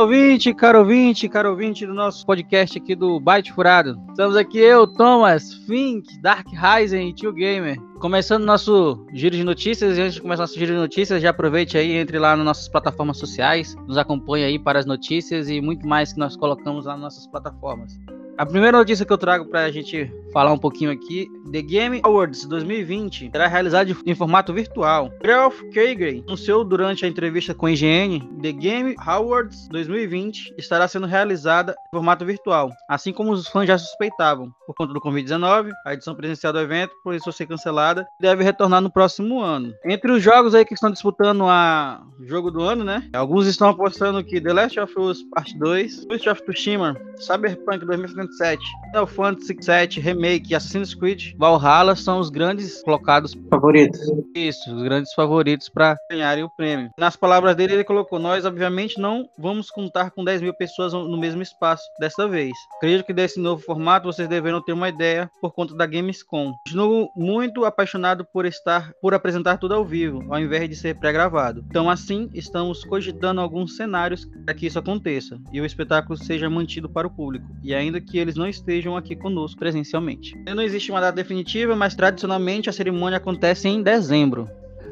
ouvinte, caro ouvinte, caro ouvinte do nosso podcast aqui do Byte Furado. Estamos aqui eu, Thomas, Fink, Dark Ryzen e Tio Gamer. Começando nosso giro de notícias, e antes de começar nosso giro de notícias, já aproveite aí, entre lá nas nossas plataformas sociais, nos acompanhe aí para as notícias e muito mais que nós colocamos lá nas nossas plataformas. A primeira notícia que eu trago para a gente falar um pouquinho aqui, The Game Awards 2020 será realizado em formato virtual. Ralph Kagan anunciou durante a entrevista com a IGN, The Game Awards 2020 estará sendo realizada em formato virtual, assim como os fãs já suspeitavam. Por conta do Covid-19, a edição presencial do evento precisou ser cancelada e deve retornar no próximo ano. Entre os jogos aí que estão disputando a jogo do ano, né? Alguns estão apostando que The Last of Us Part 2, Ghost of Tsushima, Cyberpunk 2077, Final Fantasy VII Remake e Assassin's Creed Valhalla são os grandes colocados favoritos. Isso, os grandes favoritos para ganharem o prêmio. Nas palavras dele, ele colocou: Nós, obviamente, não vamos contar com 10 mil pessoas no mesmo espaço desta vez. Acredito que desse novo formato vocês deverão ter uma ideia por conta da Gamescom. Continuo muito apaixonado por estar, por apresentar tudo ao vivo, ao invés de ser pré-gravado. Então, assim, estamos cogitando alguns cenários para que isso aconteça e o espetáculo seja mantido para o público, e ainda que eles não estejam aqui conosco presencialmente. Não existe uma data definitiva, mas tradicionalmente a cerimônia acontece em dezembro.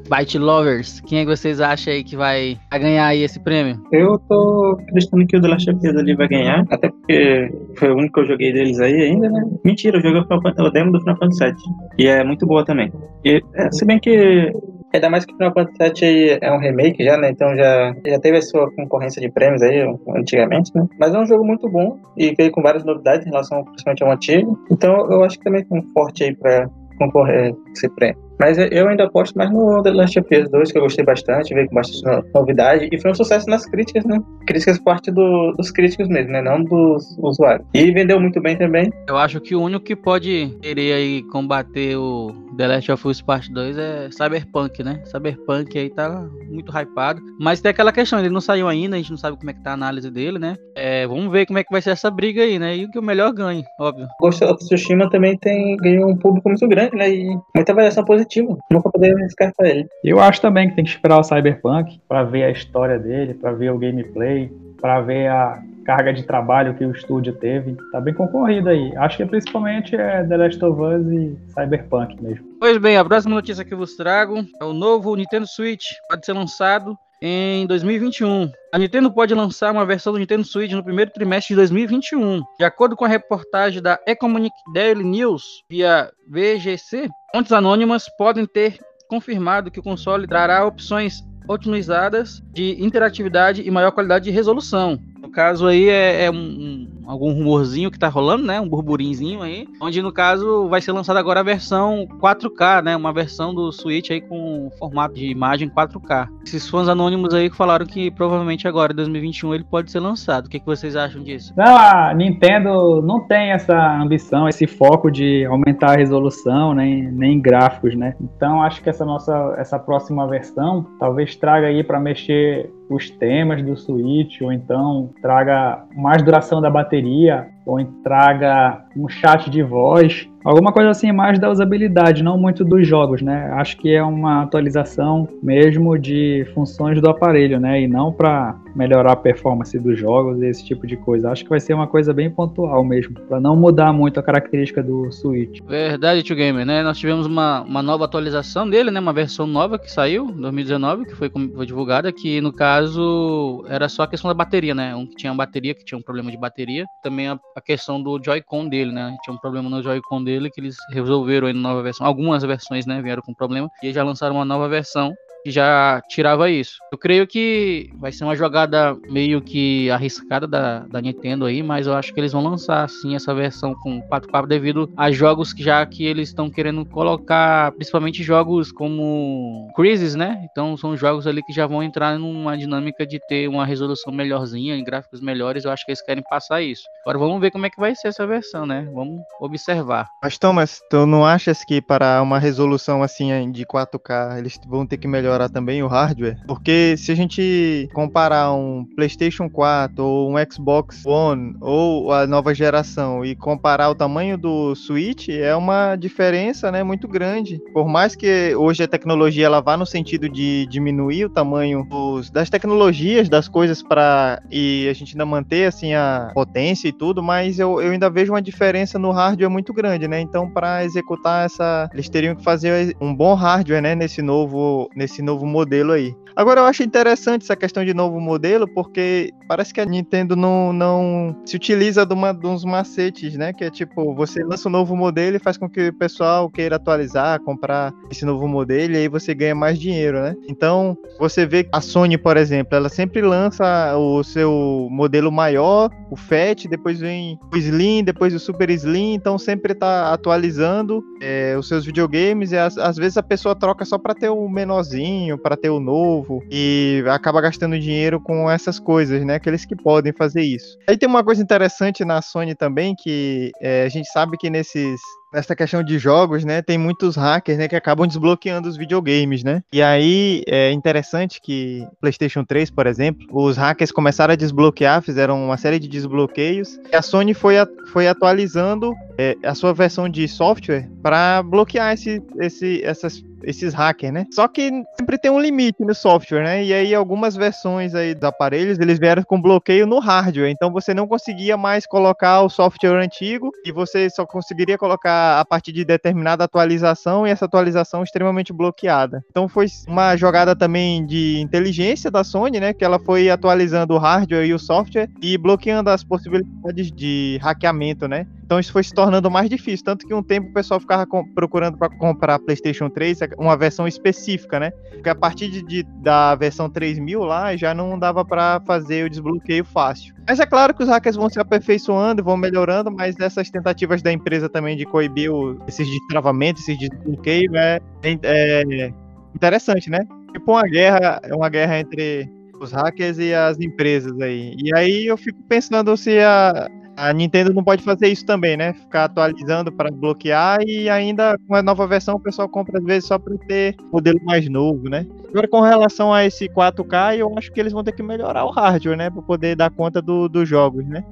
Byte Lovers, quem é que vocês acham aí que vai ganhar aí esse prêmio? Eu tô acreditando que o The Last of Us ali vai ganhar, até porque foi o único que eu joguei deles aí ainda, né? Mentira, eu joguei o demo do Final Fantasy VII, e é muito boa também. E, é, se bem que Ainda mais que o Final Fantasy VII é um remake já, né? Então já, já teve a sua concorrência de prêmios aí antigamente, né? Mas é um jogo muito bom e veio com várias novidades em relação principalmente ao antigo. Então eu acho que também tem um forte aí pra concorrer a esse prêmio. Mas eu ainda aposto mais no The Last of Us 2, que eu gostei bastante, veio com bastante novidade. E foi um sucesso nas críticas, né? Críticas parte do, dos críticos mesmo, né? Não dos usuários. E vendeu muito bem também. Eu acho que o único que pode querer aí combater o The Last of Us Part 2 é Cyberpunk, né? Cyberpunk aí tá muito hypado. Mas tem aquela questão, ele não saiu ainda, a gente não sabe como é que tá a análise dele, né? É, vamos ver como é que vai ser essa briga aí, né? E o que o melhor ganhe, óbvio. Ghost of Tsushima também tem ganhou um público muito grande, né? E muita variação positiva Nunca descartar ele. Eu acho também que tem que esperar o Cyberpunk para ver a história dele, para ver o gameplay, para ver a carga de trabalho que o estúdio teve. Tá bem concorrido aí. Acho que principalmente é The Last of Us e Cyberpunk mesmo. Pois bem, a próxima notícia que eu vos trago é o novo Nintendo Switch. Pode ser lançado em 2021. A Nintendo pode lançar uma versão do Nintendo Switch no primeiro trimestre de 2021. De acordo com a reportagem da Economic Daily News via VGC, fontes anônimas podem ter confirmado que o console trará opções otimizadas de interatividade e maior qualidade de resolução. No caso aí é, é um algum rumorzinho que tá rolando, né? Um burburinzinho aí. Onde, no caso, vai ser lançada agora a versão 4K, né? Uma versão do Switch aí com formato de imagem 4K. Esses fãs anônimos aí falaram que provavelmente agora, em 2021, ele pode ser lançado. O que, que vocês acham disso? Não, a Nintendo não tem essa ambição, esse foco de aumentar a resolução, nem, nem gráficos, né? Então, acho que essa nossa, essa próxima versão talvez traga aí para mexer os temas do Switch, ou então traga mais duração da bateria, ou traga um chat de voz Alguma coisa assim mais da usabilidade, não muito dos jogos, né? Acho que é uma atualização mesmo de funções do aparelho, né? E não para melhorar a performance dos jogos e esse tipo de coisa. Acho que vai ser uma coisa bem pontual mesmo, para não mudar muito a característica do Switch. Verdade, Tio Gamer, né? Nós tivemos uma, uma nova atualização dele, né? Uma versão nova que saiu em 2019, que foi, foi divulgada, que no caso era só a questão da bateria, né? Um que tinha bateria, que tinha um problema de bateria. Também a, a questão do Joy-Con dele, né? Tinha um problema no Joy-Con dele que eles resolveram aí na nova versão. Algumas versões, né, vieram com problema e já lançaram uma nova versão que já tirava isso. Eu creio que vai ser uma jogada meio que arriscada da, da Nintendo aí, mas eu acho que eles vão lançar sim essa versão com 4K devido a jogos que já que eles estão querendo colocar, principalmente jogos como Crisis, né? Então são jogos ali que já vão entrar numa dinâmica de ter uma resolução melhorzinha, em gráficos melhores. Eu acho que eles querem passar isso. Agora vamos ver como é que vai ser essa versão, né? Vamos observar. Mas Thomas, tu não achas que para uma resolução assim de 4K eles vão ter que melhorar melhorar também o hardware, porque se a gente comparar um PlayStation 4 ou um Xbox One ou a nova geração e comparar o tamanho do Switch, é uma diferença, né, muito grande. Por mais que hoje a tecnologia ela vá no sentido de diminuir o tamanho dos, das tecnologias, das coisas para e a gente ainda manter assim a potência e tudo, mas eu, eu ainda vejo uma diferença no hardware muito grande, né? Então, para executar essa, eles teriam que fazer um bom hardware, né, nesse novo nesse novo modelo aí. Agora eu acho interessante essa questão de novo modelo, porque parece que a Nintendo não, não se utiliza de, uma, de uns macetes, né? Que é tipo, você lança um novo modelo e faz com que o pessoal queira atualizar, comprar esse novo modelo, e aí você ganha mais dinheiro, né? Então, você vê a Sony, por exemplo, ela sempre lança o seu modelo maior, o Fat, depois vem o Slim, depois o Super Slim, então sempre tá atualizando é, os seus videogames, e às, às vezes a pessoa troca só para ter o menorzinho, para ter o novo e acaba gastando dinheiro com essas coisas, né? Aqueles que podem fazer isso. Aí tem uma coisa interessante na Sony também, que é, a gente sabe que nesses nessa questão de jogos, né, tem muitos hackers, né, que acabam desbloqueando os videogames, né? E aí é interessante que PlayStation 3, por exemplo, os hackers começaram a desbloquear, fizeram uma série de desbloqueios, e a Sony foi, a, foi atualizando é, a sua versão de software para bloquear esse, esse, essas esses hackers, né? Só que sempre tem um limite no software, né? E aí algumas versões aí dos aparelhos, eles vieram com bloqueio no hardware, então você não conseguia mais colocar o software antigo e você só conseguiria colocar a partir de determinada atualização e essa atualização extremamente bloqueada. Então foi uma jogada também de inteligência da Sony, né? Que ela foi atualizando o hardware e o software e bloqueando as possibilidades de hackeamento, né? Então isso foi se tornando mais difícil, tanto que um tempo o pessoal ficava procurando para comprar PlayStation 3 uma versão específica, né? Porque a partir de, de da versão 3000 lá já não dava para fazer o desbloqueio fácil. Mas é claro que os hackers vão se aperfeiçoando, vão melhorando, mas essas tentativas da empresa também de coibir o, esses destravamentos, esses desbloqueios é, é interessante, né? Tipo uma guerra, uma guerra entre os hackers e as empresas aí. E aí eu fico pensando se a, a Nintendo não pode fazer isso também, né? Ficar atualizando para bloquear e ainda com a nova versão o pessoal compra às vezes só para ter modelo mais novo, né? Agora com relação a esse 4K, eu acho que eles vão ter que melhorar o hardware, né, para poder dar conta do, dos jogos, né?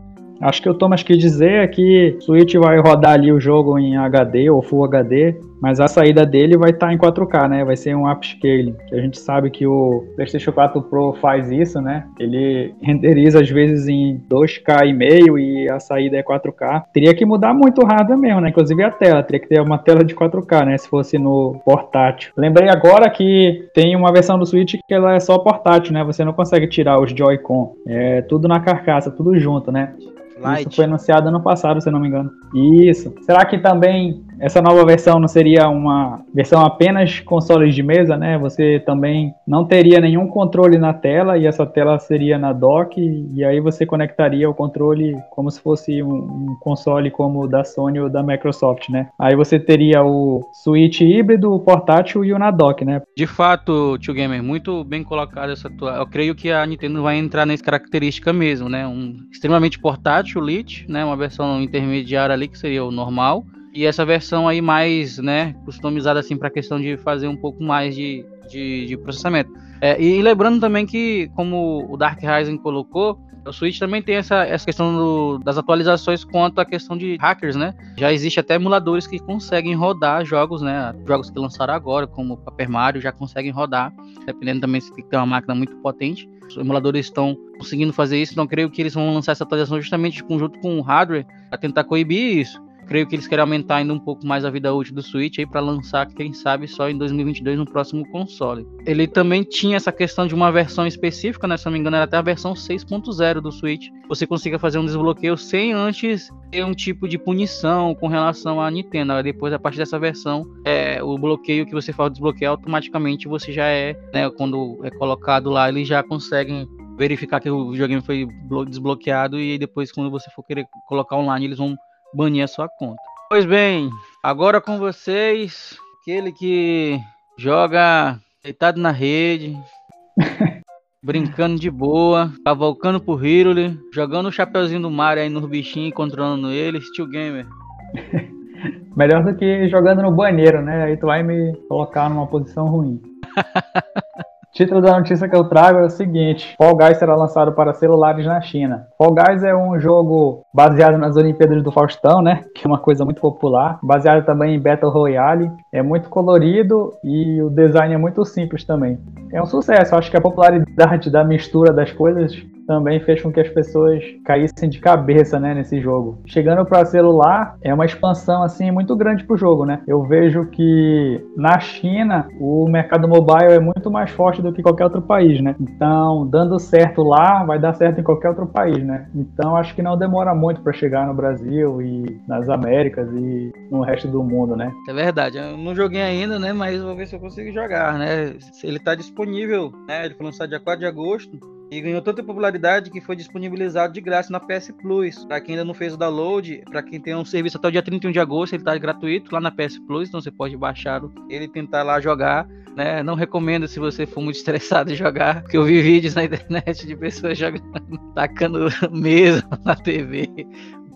Acho que o Thomas quis dizer é que o Switch vai rodar ali o jogo em HD ou Full HD, mas a saída dele vai estar tá em 4K, né? Vai ser um upscaling, a gente sabe que o PlayStation 4 Pro faz isso, né? Ele renderiza às vezes em 2K e meio e a saída é 4K. Teria que mudar muito o mesmo, né? Inclusive a tela, teria que ter uma tela de 4K, né? Se fosse no portátil. Lembrei agora que tem uma versão do Switch que ela é só portátil, né? Você não consegue tirar os Joy-Con. É tudo na carcaça, tudo junto, né? Light. Isso foi anunciado ano passado, se não me engano. Isso. Será que também essa nova versão não seria uma versão apenas consoles de mesa, né? Você também não teria nenhum controle na tela e essa tela seria na dock e aí você conectaria o controle como se fosse um, um console como o da Sony ou da Microsoft, né? Aí você teria o Switch híbrido, o portátil e o na dock, né? De fato, Tio Gamer, muito bem colocado essa tua. Eu creio que a Nintendo vai entrar nessa característica mesmo, né? Um extremamente portátil, Lite, né? Uma versão intermediária ali que seria o normal e essa versão aí mais, né, customizada assim para a questão de fazer um pouco mais de, de, de processamento. É, e lembrando também que, como o Dark Rising colocou, o Switch também tem essa, essa questão do, das atualizações quanto à questão de hackers, né? Já existe até emuladores que conseguem rodar jogos, né? Jogos que lançaram agora, como o Paper Mario, já conseguem rodar, dependendo também se tem uma máquina muito potente. Os emuladores estão conseguindo fazer isso, então creio que eles vão lançar essa atualização justamente junto com o hardware para tentar coibir isso. Creio que eles querem aumentar ainda um pouco mais a vida útil do Switch aí para lançar, quem sabe, só em 2022 no próximo console. Ele também tinha essa questão de uma versão específica, né? Se não me engano, era até a versão 6.0 do Switch. Você consiga fazer um desbloqueio sem antes ter um tipo de punição com relação à Nintendo. Depois, a partir dessa versão, é, o bloqueio que você faz desbloquear automaticamente você já é, né? Quando é colocado lá, eles já conseguem verificar que o videogame foi desbloqueado e depois quando você for querer colocar online eles vão banir a sua conta. Pois bem, agora com vocês, aquele que joga deitado na rede, brincando de boa, cavalcando por Hiruli, jogando o chapeuzinho do Mario aí nos bichinhos, controlando eles, Steel Gamer. Melhor do que jogando no banheiro, né? Aí tu vai me colocar numa posição ruim. Título da notícia que eu trago é o seguinte: Fall Guys será lançado para celulares na China. Fall Guys é um jogo baseado nas Olimpíadas do Faustão, né? Que é uma coisa muito popular. Baseado também em Battle Royale. É muito colorido e o design é muito simples também. É um sucesso. Acho que a popularidade da mistura das coisas também fez com que as pessoas caíssem de cabeça, né, nesse jogo. Chegando para celular, é uma expansão assim muito grande para o jogo, né? Eu vejo que na China o mercado mobile é muito mais forte do que qualquer outro país, né? Então, dando certo lá, vai dar certo em qualquer outro país, né? Então, acho que não demora muito para chegar no Brasil e nas Américas e no resto do mundo, né? É verdade. Eu não joguei ainda, né? Mas vou ver se eu consigo jogar, né? Ele está disponível, né? Ele foi lançado dia 4 de agosto e ganhou tanta popularidade que foi disponibilizado de graça na PS Plus. Para quem ainda não fez o download, para quem tem um serviço até o dia 31 de agosto, ele está gratuito lá na PS Plus, então você pode baixar ele e tentar lá jogar. Né? Não recomendo se você for muito estressado jogar, porque eu vi vídeos na internet de pessoas jogando, tacando mesa na TV,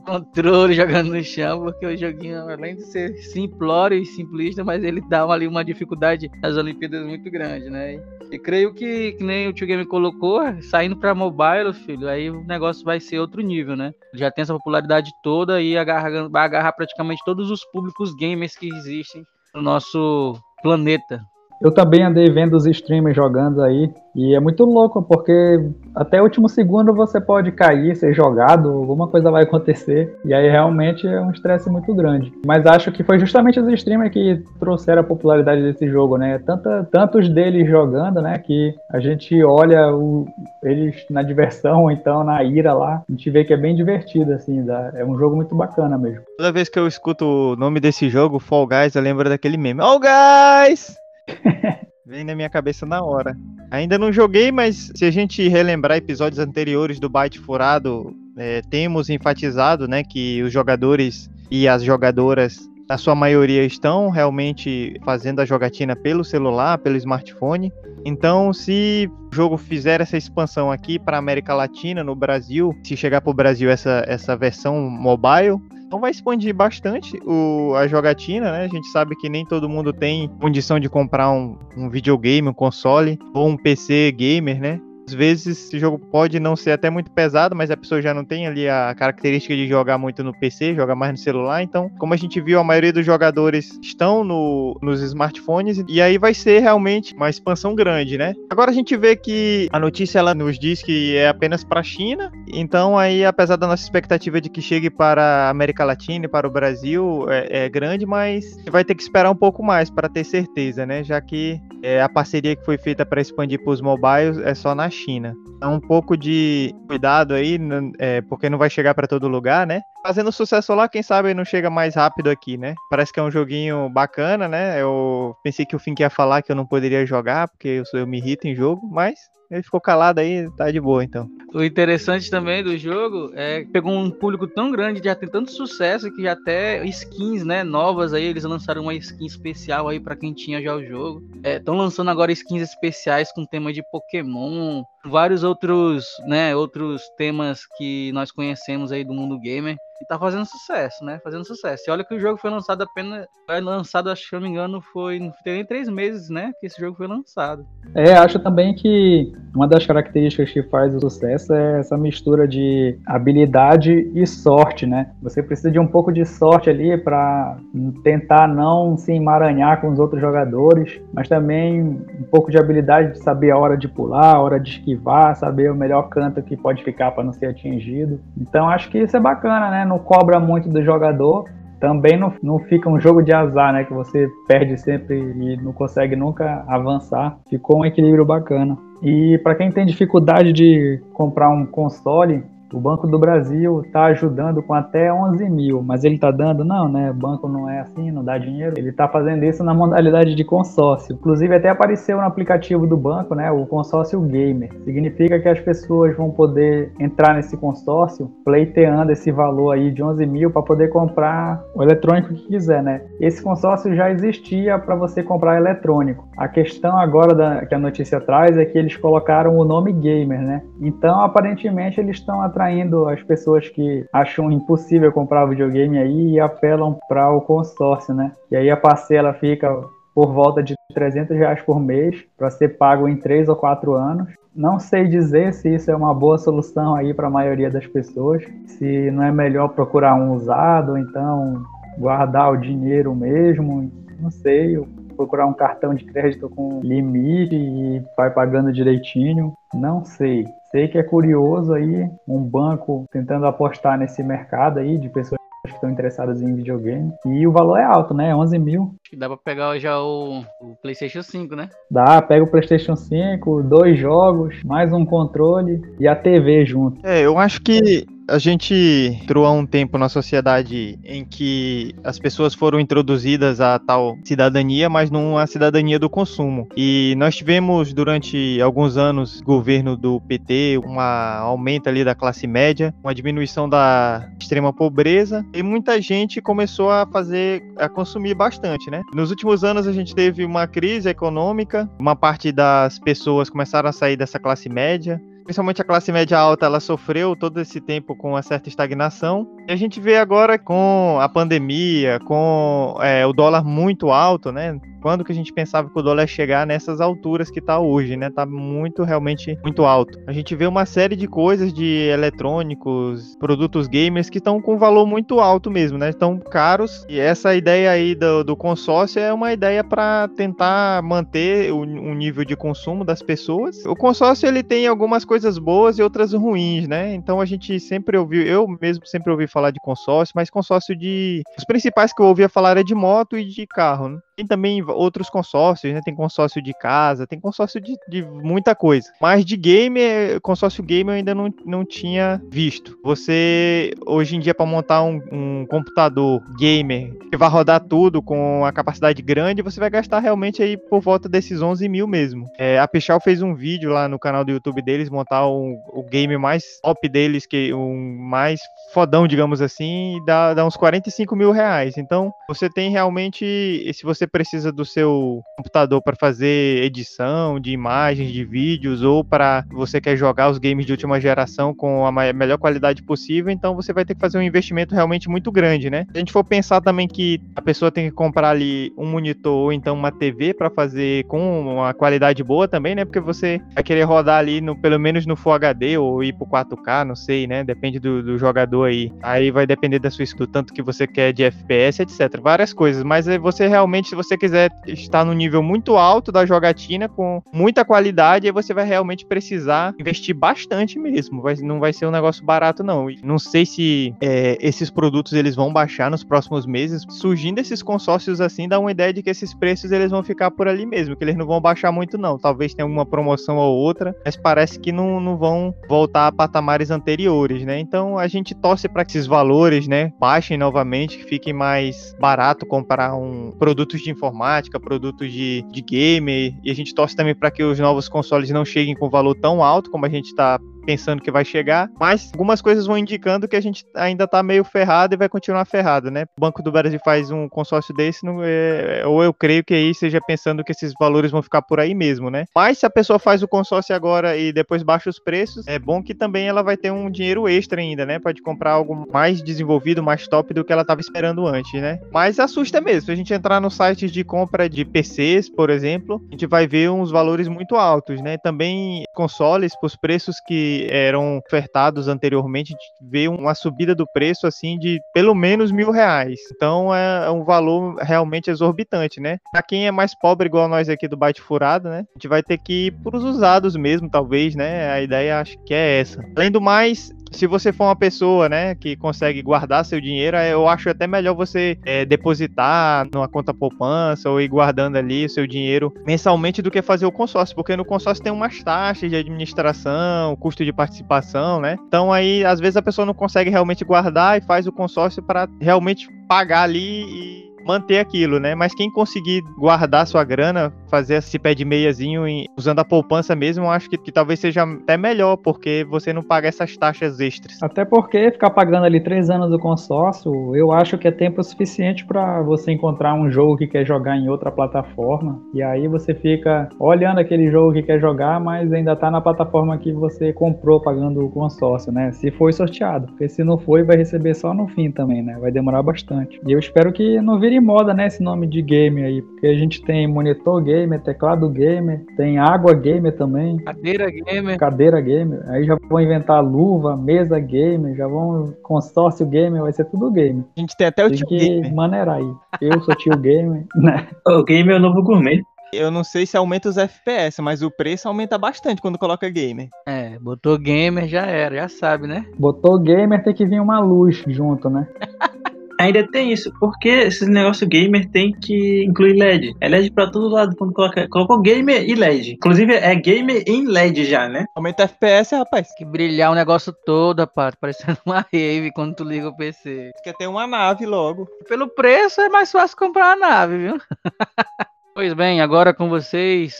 controle jogando no chão, porque o joguinho, além de ser simplório e simplista, mas ele dá ali uma dificuldade nas Olimpíadas muito grande, né? E creio que, que nem o Tio Game colocou, saindo para mobile, filho, aí o negócio vai ser outro nível, né? Já tem essa popularidade toda e agarra, vai agarrar praticamente todos os públicos gamers que existem no nosso planeta. Eu também andei vendo os streamers jogando aí e é muito louco porque até o último segundo você pode cair, ser jogado, alguma coisa vai acontecer e aí realmente é um estresse muito grande. Mas acho que foi justamente os streamers que trouxeram a popularidade desse jogo, né? Tanta, tantos deles jogando, né? Que a gente olha o, eles na diversão ou então na ira lá, a gente vê que é bem divertido, assim, dá, é um jogo muito bacana mesmo. Toda vez que eu escuto o nome desse jogo, Fall Guys, eu lembro daquele meme. Fall Guys! Vem na minha cabeça na hora. Ainda não joguei, mas se a gente relembrar episódios anteriores do Byte Furado, é, temos enfatizado né, que os jogadores e as jogadoras, na sua maioria, estão realmente fazendo a jogatina pelo celular, pelo smartphone. Então, se o jogo fizer essa expansão aqui para América Latina, no Brasil, se chegar para o Brasil essa, essa versão mobile, então vai expandir bastante o, a jogatina, né? A gente sabe que nem todo mundo tem condição de comprar um, um videogame, um console ou um PC gamer, né? Às vezes esse jogo pode não ser até muito pesado, mas a pessoa já não tem ali a característica de jogar muito no PC, joga mais no celular. Então, como a gente viu, a maioria dos jogadores estão no, nos smartphones e aí vai ser realmente uma expansão grande, né? Agora a gente vê que a notícia ela nos diz que é apenas para a China. Então, aí, apesar da nossa expectativa de que chegue para a América Latina e para o Brasil, é, é grande, mas vai ter que esperar um pouco mais para ter certeza, né? Já que é, a parceria que foi feita para expandir para os mobiles é só na China. Então, um pouco de cuidado aí, é, porque não vai chegar para todo lugar, né? Fazendo sucesso lá, quem sabe não chega mais rápido aqui, né? Parece que é um joguinho bacana, né? Eu pensei que o Fink ia falar que eu não poderia jogar, porque eu, eu me irrito em jogo, mas ele ficou calado aí, tá de boa então. O interessante também do jogo é que pegou um público tão grande, já tem tanto sucesso que já até skins, né, novas aí, eles lançaram uma skin especial aí para quem tinha já o jogo. Estão é, lançando agora skins especiais com tema de Pokémon, vários outros, né, outros temas que nós conhecemos aí do mundo gamer. E tá fazendo sucesso, né? Fazendo sucesso. E olha que o jogo foi lançado apenas. Foi lançado, acho que eu não me engano, foi. Não tem nem três meses, né? Que esse jogo foi lançado. É, acho também que uma das características que faz o sucesso é essa mistura de habilidade e sorte, né? Você precisa de um pouco de sorte ali para tentar não se emaranhar com os outros jogadores, mas também um pouco de habilidade de saber a hora de pular, a hora de esquivar, saber o melhor canto que pode ficar para não ser atingido. Então acho que isso é bacana, né? não cobra muito do jogador. Também não, não fica um jogo de azar, né? Que você perde sempre e não consegue nunca avançar. Ficou um equilíbrio bacana. E para quem tem dificuldade de comprar um console, o Banco do Brasil está ajudando com até 11 mil, mas ele está dando, não, né? O banco não é assim, não dá dinheiro. Ele está fazendo isso na modalidade de consórcio. Inclusive, até apareceu no aplicativo do banco, né? O consórcio gamer. Significa que as pessoas vão poder entrar nesse consórcio pleiteando esse valor aí de 11 mil para poder comprar o eletrônico que quiser, né? Esse consórcio já existia para você comprar eletrônico. A questão agora da, que a notícia traz é que eles colocaram o nome gamer, né? Então, aparentemente, eles estão atrás atraindo as pessoas que acham impossível comprar videogame aí e apelam para o consórcio, né? E aí a parcela fica por volta de 300 reais por mês para ser pago em 3 ou 4 anos. Não sei dizer se isso é uma boa solução aí para a maioria das pessoas, se não é melhor procurar um usado, ou então guardar o dinheiro mesmo, não sei, procurar um cartão de crédito com limite e vai pagando direitinho, não sei. Sei que é curioso aí um banco tentando apostar nesse mercado aí de pessoas que estão interessadas em videogame. E o valor é alto, né? 11 mil. Acho que dá pra pegar já o, o PlayStation 5, né? Dá, pega o PlayStation 5, dois jogos, mais um controle e a TV junto. É, eu acho que a gente entrou há um tempo na sociedade em que as pessoas foram introduzidas a tal cidadania, mas não a cidadania do consumo. E nós tivemos durante alguns anos governo do PT, um aumento ali da classe média, uma diminuição da extrema pobreza e muita gente começou a fazer a consumir bastante, né? Nos últimos anos a gente teve uma crise econômica, uma parte das pessoas começaram a sair dessa classe média, principalmente a classe média alta, ela sofreu todo esse tempo com uma certa estagnação. E a gente vê agora com a pandemia, com é, o dólar muito alto, né? Quando que a gente pensava que o dólar ia chegar nessas alturas que está hoje, né? Tá muito, realmente, muito alto. A gente vê uma série de coisas de eletrônicos, produtos gamers que estão com valor muito alto mesmo, né? Estão caros. E essa ideia aí do, do consórcio é uma ideia para tentar manter o, um nível de consumo das pessoas. O consórcio, ele tem algumas coisas boas e outras ruins, né? Então a gente sempre ouviu, eu mesmo sempre ouvi falar de consórcio, mas consórcio de... Os principais que eu ouvia falar é de moto e de carro, né? Tem também outros consórcios, né? Tem consórcio de casa, tem consórcio de, de muita coisa. Mas de game, é, consórcio game eu ainda não, não tinha visto. Você, hoje em dia, para montar um, um, computador gamer que vai rodar tudo com a capacidade grande, você vai gastar realmente aí por volta desses 11 mil mesmo. É, a Pichal fez um vídeo lá no canal do YouTube deles, montar um, o game mais top deles, que um mais fodão, digamos assim, dá, dá uns 45 mil reais. Então, você tem realmente, se você precisa do seu computador para fazer edição de imagens, de vídeos, ou para você quer jogar os games de última geração com a melhor qualidade possível, então você vai ter que fazer um investimento realmente muito grande, né? Se a gente for pensar também que a pessoa tem que comprar ali um monitor ou então uma TV para fazer com uma qualidade boa também, né? Porque você vai querer rodar ali no, pelo menos no Full HD ou ir pro 4K, não sei, né? Depende do, do jogador aí. Aí vai depender da sua do tanto que você quer de FPS, etc. Várias coisas, mas você realmente, se você quiser estar no nível muito alto da jogatina, com muita qualidade, aí você vai realmente precisar investir bastante mesmo. Vai, não vai ser um negócio barato, não. Não sei se é, esses produtos eles vão baixar nos próximos meses. Surgindo esses consórcios assim, dá uma ideia de que esses preços eles vão ficar por ali mesmo, que eles não vão baixar muito, não. Talvez tenha alguma promoção ou outra, mas parece que não, não vão voltar a patamares anteriores, né? Então a gente torce para que esses valores, né, baixem novamente, que fiquem mais barato comprar um produtos de informática, produtos de, de game, e a gente torce também para que os novos consoles não cheguem com valor tão alto como a gente está pensando que vai chegar, mas algumas coisas vão indicando que a gente ainda tá meio ferrado e vai continuar ferrado, né? O Banco do Brasil faz um consórcio desse, não é, ou eu creio que aí seja pensando que esses valores vão ficar por aí mesmo, né? Mas se a pessoa faz o consórcio agora e depois baixa os preços, é bom que também ela vai ter um dinheiro extra ainda, né? Pode comprar algo mais desenvolvido, mais top do que ela estava esperando antes, né? Mas assusta mesmo. Se a gente entrar nos sites de compra de PCs, por exemplo, a gente vai ver uns valores muito altos, né? Também consoles, por preços que eram ofertados anteriormente, vê uma subida do preço assim de pelo menos mil reais. Então é um valor realmente exorbitante, né? Para quem é mais pobre, igual nós aqui do Byte Furado, né? A gente vai ter que ir para os usados mesmo, talvez, né? A ideia acho que é essa. Além do mais, se você for uma pessoa, né, que consegue guardar seu dinheiro, eu acho até melhor você é, depositar numa conta poupança ou ir guardando ali o seu dinheiro mensalmente do que fazer o consórcio, porque no consórcio tem umas taxas de administração, custo de participação, né? Então aí às vezes a pessoa não consegue realmente guardar e faz o consórcio para realmente pagar ali e manter aquilo, né? Mas quem conseguir guardar sua grana, fazer esse pé de meiazinho em, usando a poupança mesmo, acho que, que, talvez seja até melhor, porque você não paga essas taxas extras. Até porque ficar pagando ali três anos do consórcio, eu acho que é tempo suficiente para você encontrar um jogo que quer jogar em outra plataforma. E aí você fica olhando aquele jogo que quer jogar, mas ainda tá na plataforma que você comprou pagando o consórcio, né? Se foi sorteado. Porque se não foi, vai receber só no fim também, né? Vai demorar bastante. E eu espero que não vire de moda, né, esse nome de game aí, porque a gente tem monitor gamer, teclado gamer, tem água gamer também. Cadeira gamer. Cadeira gamer. Aí já vão inventar luva, mesa gamer, já vão consórcio gamer, vai ser tudo gamer. A gente tem até o Tem tio que gamer. maneirar aí. Eu sou tio gamer, né? O game é o novo gourmet. Eu não sei se aumenta os FPS, mas o preço aumenta bastante quando coloca gamer. É, botou gamer, já era, já sabe, né? Botou gamer, tem que vir uma luz junto, né? Ainda tem isso, porque esse negócio gamer tem que incluir LED. É LED pra todo lado quando coloca. Colocou gamer e LED. Inclusive é gamer em LED já, né? Aumenta FPS, rapaz. Que brilhar o negócio todo, rapaz, parecendo uma rave quando tu liga o PC. Quer ter uma nave logo. Pelo preço é mais fácil comprar a nave, viu? pois bem, agora com vocês,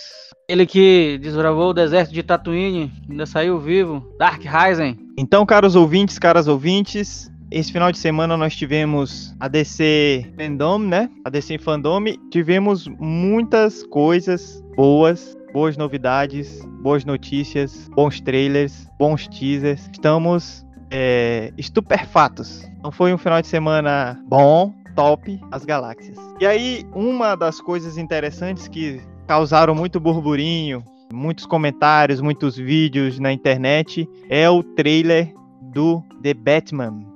ele que desbravou o deserto de Tatooine, ainda saiu vivo, Dark Ryzen. Então, caros ouvintes, caras ouvintes, esse final de semana nós tivemos a DC Fandom, né? A DC Fandom. Tivemos muitas coisas boas, boas novidades, boas notícias, bons trailers, bons teasers. Estamos é, estupefatos. Então foi um final de semana bom, top, as galáxias. E aí, uma das coisas interessantes que causaram muito burburinho, muitos comentários, muitos vídeos na internet, é o trailer do The Batman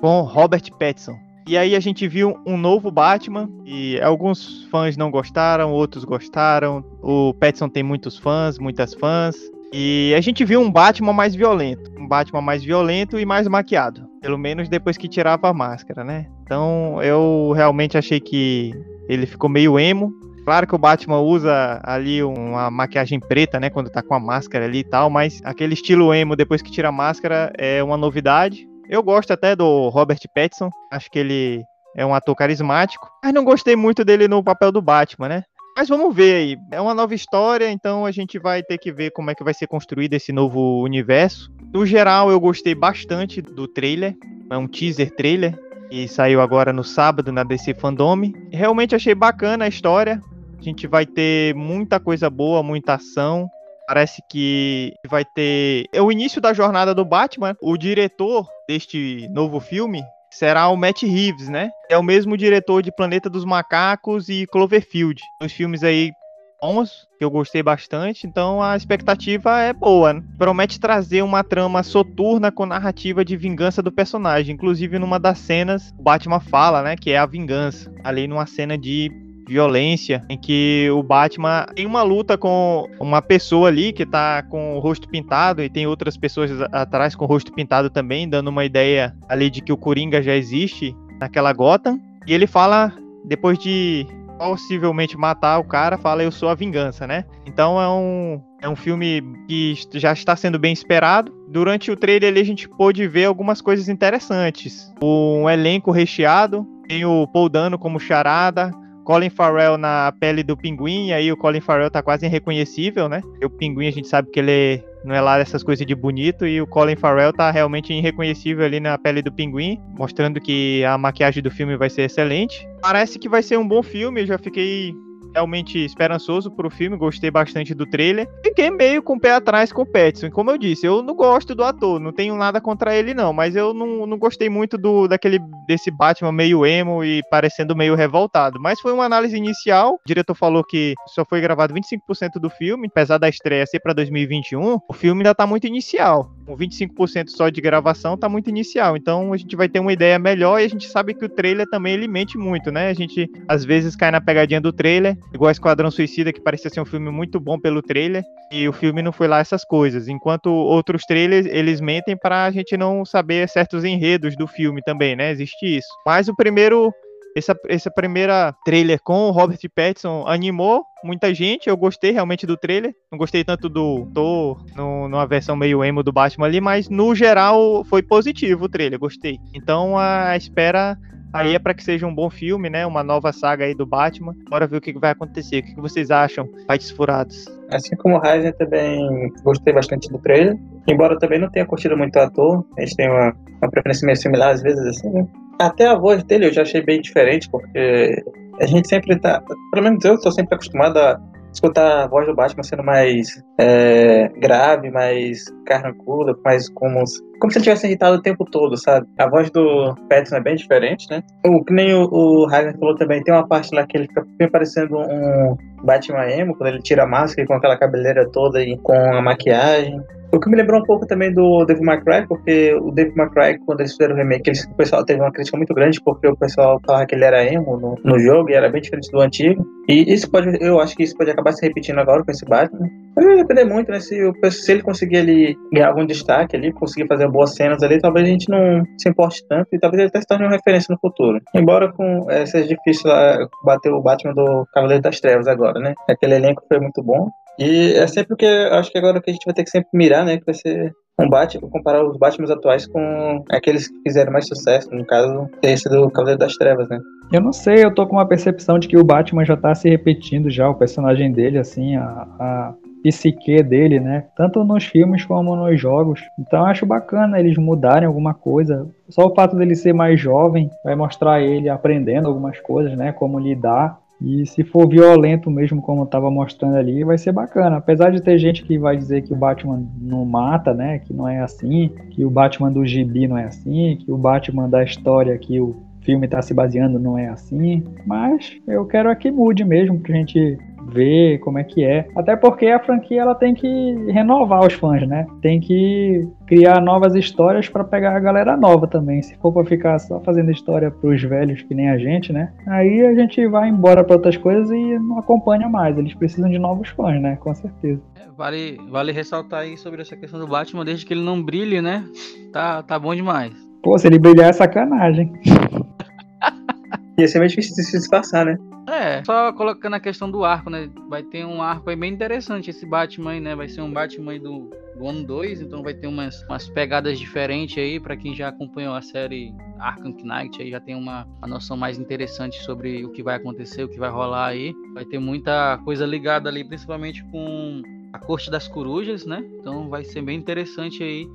com Robert Pattinson. E aí a gente viu um novo Batman e alguns fãs não gostaram, outros gostaram. O Pattinson tem muitos fãs, muitas fãs. E a gente viu um Batman mais violento, um Batman mais violento e mais maquiado, pelo menos depois que tirava a máscara, né? Então eu realmente achei que ele ficou meio emo. Claro que o Batman usa ali uma maquiagem preta, né, quando tá com a máscara ali e tal, mas aquele estilo emo depois que tira a máscara é uma novidade. Eu gosto até do Robert Pattinson, acho que ele é um ator carismático, mas não gostei muito dele no papel do Batman, né? Mas vamos ver aí. É uma nova história, então a gente vai ter que ver como é que vai ser construído esse novo universo. No geral, eu gostei bastante do trailer. É um teaser trailer. E saiu agora no sábado na DC Fandom. Realmente achei bacana a história. A gente vai ter muita coisa boa, muita ação. Parece que vai ter. É o início da jornada do Batman. O diretor deste novo filme será o Matt Reeves, né? É o mesmo diretor de Planeta dos Macacos e Cloverfield. Dois filmes aí bons, que eu gostei bastante, então a expectativa é boa. Né? Promete trazer uma trama soturna com narrativa de vingança do personagem. Inclusive, numa das cenas, o Batman fala, né, que é a vingança. Ali numa cena de violência, em que o Batman tem uma luta com uma pessoa ali que tá com o rosto pintado e tem outras pessoas atrás com o rosto pintado também, dando uma ideia ali de que o Coringa já existe naquela Gotham. E ele fala, depois de possivelmente matar o cara, fala eu sou a vingança, né? Então é um, é um filme que já está sendo bem esperado. Durante o trailer ali, a gente pôde ver algumas coisas interessantes. Um elenco recheado, tem o Paul Dano como charada, Colin Farrell na pele do pinguim, e aí o Colin Farrell tá quase irreconhecível, né? E o pinguim a gente sabe que ele não é lá essas coisas de bonito, e o Colin Farrell tá realmente irreconhecível ali na pele do pinguim, mostrando que a maquiagem do filme vai ser excelente. Parece que vai ser um bom filme, eu já fiquei realmente esperançoso pro filme, gostei bastante do trailer. Fiquei meio com o pé atrás com o Pattinson. Como eu disse, eu não gosto do ator, não tenho nada contra ele não, mas eu não, não gostei muito do daquele desse Batman meio emo e parecendo meio revoltado. Mas foi uma análise inicial. O diretor falou que só foi gravado 25% do filme, apesar da estreia ser para 2021, o filme ainda tá muito inicial. Com 25% só de gravação tá muito inicial. Então a gente vai ter uma ideia melhor e a gente sabe que o trailer também ele mente muito, né? A gente às vezes cai na pegadinha do trailer igual Esquadrão Suicida, que parecia ser um filme muito bom pelo trailer, e o filme não foi lá essas coisas. Enquanto outros trailers, eles mentem para a gente não saber certos enredos do filme também, né? Existe isso. Mas o primeiro. Essa, essa primeira trailer com o Robert Pattinson animou muita gente. Eu gostei realmente do trailer. Não gostei tanto do Thor no, numa versão meio emo do Batman ali, mas no geral foi positivo o trailer. Gostei. Então a espera Aí é para que seja um bom filme, né? Uma nova saga aí do Batman. Bora ver o que vai acontecer. O que vocês acham, Fights Furados? Assim como o Ryzen, também gostei bastante do trailer. Embora também não tenha curtido muito o ator, a gente tem uma, uma preferência meio similar às vezes, assim, né? Até a voz dele eu já achei bem diferente, porque a gente sempre tá. Pelo menos eu estou sempre acostumado a escutar a voz do Batman sendo mais é, grave, mais carrancuda, mais como, como se ele tivesse irritado o tempo todo, sabe? A voz do Pattinson é bem diferente, né? O que nem o, o falou também, tem uma parte lá que ele fica bem parecendo um Batman emo, quando ele tira a máscara com aquela cabeleira toda e com a maquiagem. O que me lembrou um pouco também do Devil May Cry, porque o Devil May Cry, quando eles fizeram o remake, eles, o pessoal teve uma crítica muito grande, porque o pessoal falava que ele era emo no, no jogo e era bem diferente do antigo. E isso pode, eu acho que isso pode acabar se repetindo agora com esse Batman. Mas vai depender muito, né? Se, se ele conseguir ali ganhar algum destaque ali, conseguir fazer boas cenas ali, talvez a gente não se importe tanto e talvez ele até se torne uma referência no futuro. Embora com, é, seja difícil lá, bater o Batman do Cavaleiro das Trevas agora, né? Aquele elenco foi muito bom. E é sempre que acho que agora que a gente vai ter que sempre mirar, né? Que vai ser um Batman, comparar os Batman atuais com aqueles que fizeram mais sucesso, no caso, esse do Cavaleiro das Trevas, né? Eu não sei, eu tô com uma percepção de que o Batman já tá se repetindo já, o personagem dele, assim, a, a psique dele, né? Tanto nos filmes como nos jogos. Então eu acho bacana eles mudarem alguma coisa. Só o fato dele ser mais jovem vai mostrar ele aprendendo algumas coisas, né? Como lidar e se for violento mesmo, como estava mostrando ali, vai ser bacana. Apesar de ter gente que vai dizer que o Batman não mata, né? Que não é assim, que o Batman do gibi não é assim, que o Batman da história que o filme está se baseando não é assim. Mas eu quero é que mude mesmo, pra gente ver como é que é. Até porque a franquia ela tem que renovar os fãs, né? Tem que criar novas histórias para pegar a galera nova também. Se for para ficar só fazendo história para os velhos que nem a gente, né? Aí a gente vai embora para outras coisas e não acompanha mais. Eles precisam de novos fãs, né? Com certeza. É, vale, vale ressaltar aí sobre essa questão do Batman, desde que ele não brilhe, né? Tá, tá bom demais. Pô, se ele brilhar é sacanagem. Ia ser meio difícil de se disfarçar, né? É, só colocando a questão do arco, né? Vai ter um arco aí bem interessante esse Batman aí, né? Vai ser um Batman aí do, do ano 2, então vai ter umas, umas pegadas diferentes aí para quem já acompanhou a série Arkham Knight, aí já tem uma, uma noção mais interessante sobre o que vai acontecer, o que vai rolar aí. Vai ter muita coisa ligada ali, principalmente com a Corte das Corujas, né? Então vai ser bem interessante aí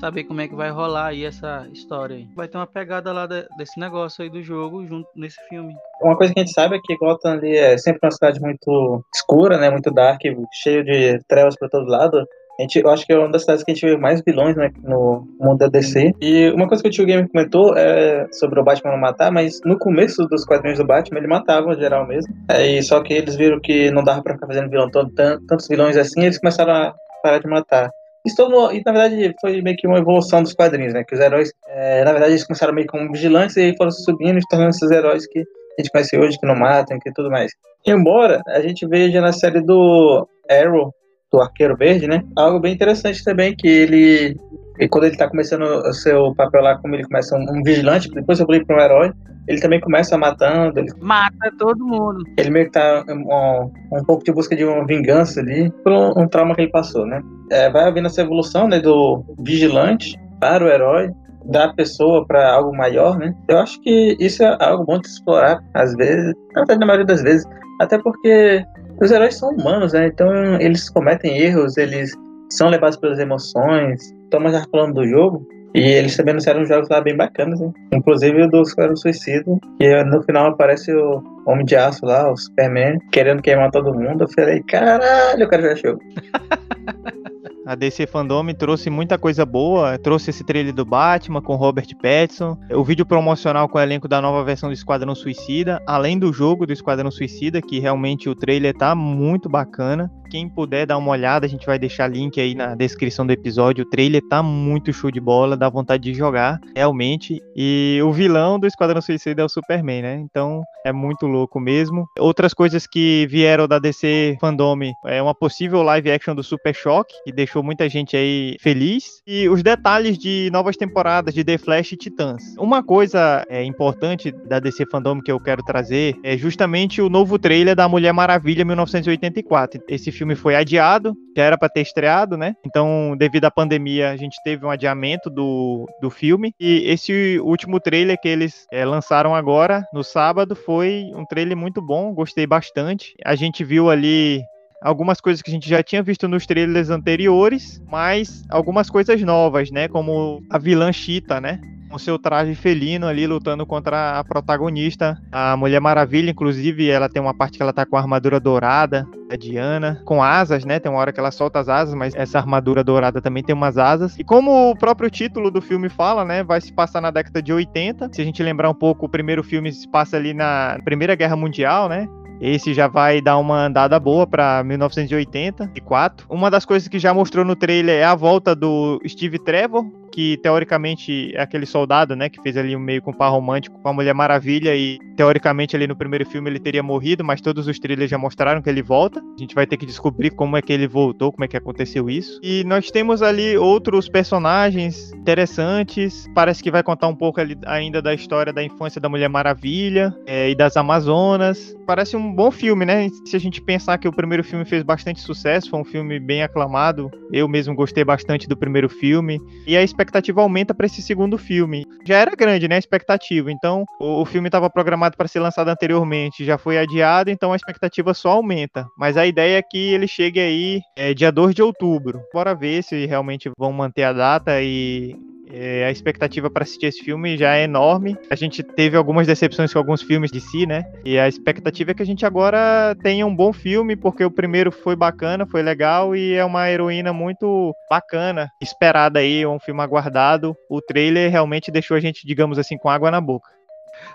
saber como é que vai rolar aí essa história aí. Vai ter uma pegada lá de, desse negócio aí do jogo junto nesse filme. Uma coisa que a gente sabe é que Gotham ali é sempre uma cidade muito escura, né? Muito dark, cheio de trevas para todo lado. A gente, eu acho que é uma das cidades que a gente vê mais vilões né, no mundo da DC. E uma coisa que o Tio Game comentou é sobre o Batman não matar, mas no começo dos quadrinhos do Batman ele matava geral mesmo. É, só que eles viram que não dava pra ficar fazendo vilão tantos vilões assim, eles começaram a parar de matar. Isso todo, e na verdade foi meio que uma evolução dos quadrinhos, né? Que os heróis, é, na verdade, eles começaram meio como vigilantes e foram subindo e tornando esses heróis que a gente conhece hoje, que não matam, que tudo mais. Embora a gente veja na série do Arrow, do Arqueiro Verde, né? Algo bem interessante também, que ele e quando ele tá começando o seu papel lá, como ele começa um, um vigilante, depois eu falei para um herói, ele também começa matando. Ele... Mata todo mundo. Ele meio que tá um, um pouco de busca de uma vingança ali, por um, um trauma que ele passou, né? É, vai havendo essa evolução, né, do vigilante para o herói, da pessoa para algo maior, né? Eu acho que isso é algo bom de explorar, às vezes, na maioria das vezes, até porque os heróis são humanos, né? Então eles cometem erros, eles são levados pelas emoções, estamos já falando do jogo, e eles também anunciaram jogos lá bem bacanas, hein? Inclusive o do Esquadrão Suicida, que no final aparece o Homem de Aço lá, o Superman, querendo queimar todo mundo. Eu falei, caralho, eu quero jogar jogo. A DC Fandom trouxe muita coisa boa, trouxe esse trailer do Batman com Robert Pattinson, o vídeo promocional com o elenco da nova versão do Esquadrão Suicida, além do jogo do Esquadrão Suicida, que realmente o trailer tá muito bacana quem puder dar uma olhada, a gente vai deixar link aí na descrição do episódio. O trailer tá muito show de bola, dá vontade de jogar, realmente. E o vilão do Esquadrão Suicida é o Superman, né? Então é muito louco mesmo. Outras coisas que vieram da DC Fandom é uma possível live action do Super Choque, que deixou muita gente aí feliz. E os detalhes de novas temporadas de The Flash e Titãs. Uma coisa é, importante da DC Fandom que eu quero trazer é justamente o novo trailer da Mulher Maravilha 1984. Esse filme filme foi adiado, já era para ter estreado, né? Então, devido à pandemia, a gente teve um adiamento do, do filme. E esse último trailer que eles é, lançaram agora, no sábado, foi um trailer muito bom, gostei bastante. A gente viu ali algumas coisas que a gente já tinha visto nos trailers anteriores, mas algumas coisas novas, né? Como a vilã Cheetah, né? Com seu traje felino ali lutando contra a protagonista, a Mulher Maravilha, inclusive ela tem uma parte que ela tá com a armadura dourada, a Diana, com asas, né? Tem uma hora que ela solta as asas, mas essa armadura dourada também tem umas asas. E como o próprio título do filme fala, né, vai se passar na década de 80. Se a gente lembrar um pouco, o primeiro filme se passa ali na Primeira Guerra Mundial, né? Esse já vai dar uma andada boa para 1984. Uma das coisas que já mostrou no trailer é a volta do Steve Trevor, que teoricamente é aquele soldado, né, que fez ali um meio com par romântico com a Mulher Maravilha e teoricamente ali no primeiro filme ele teria morrido, mas todos os trailers já mostraram que ele volta. A gente vai ter que descobrir como é que ele voltou, como é que aconteceu isso. E nós temos ali outros personagens interessantes. Parece que vai contar um pouco ali ainda da história da infância da Mulher Maravilha é, e das Amazonas. Parece um bom filme, né? Se a gente pensar que o primeiro filme fez bastante sucesso, foi um filme bem aclamado. Eu mesmo gostei bastante do primeiro filme. E a expectativa aumenta para esse segundo filme. Já era grande, né, a expectativa. Então, o, o filme estava programado para ser lançado anteriormente, já foi adiado, então a expectativa só aumenta. Mas a ideia é que ele chegue aí é, dia 2 de outubro. Bora ver se realmente vão manter a data e é, a expectativa para assistir esse filme já é enorme. A gente teve algumas decepções com alguns filmes de si, né? E a expectativa é que a gente agora tenha um bom filme, porque o primeiro foi bacana, foi legal e é uma heroína muito bacana, esperada aí, um filme aguardado. O trailer realmente deixou a gente, digamos assim, com água na boca.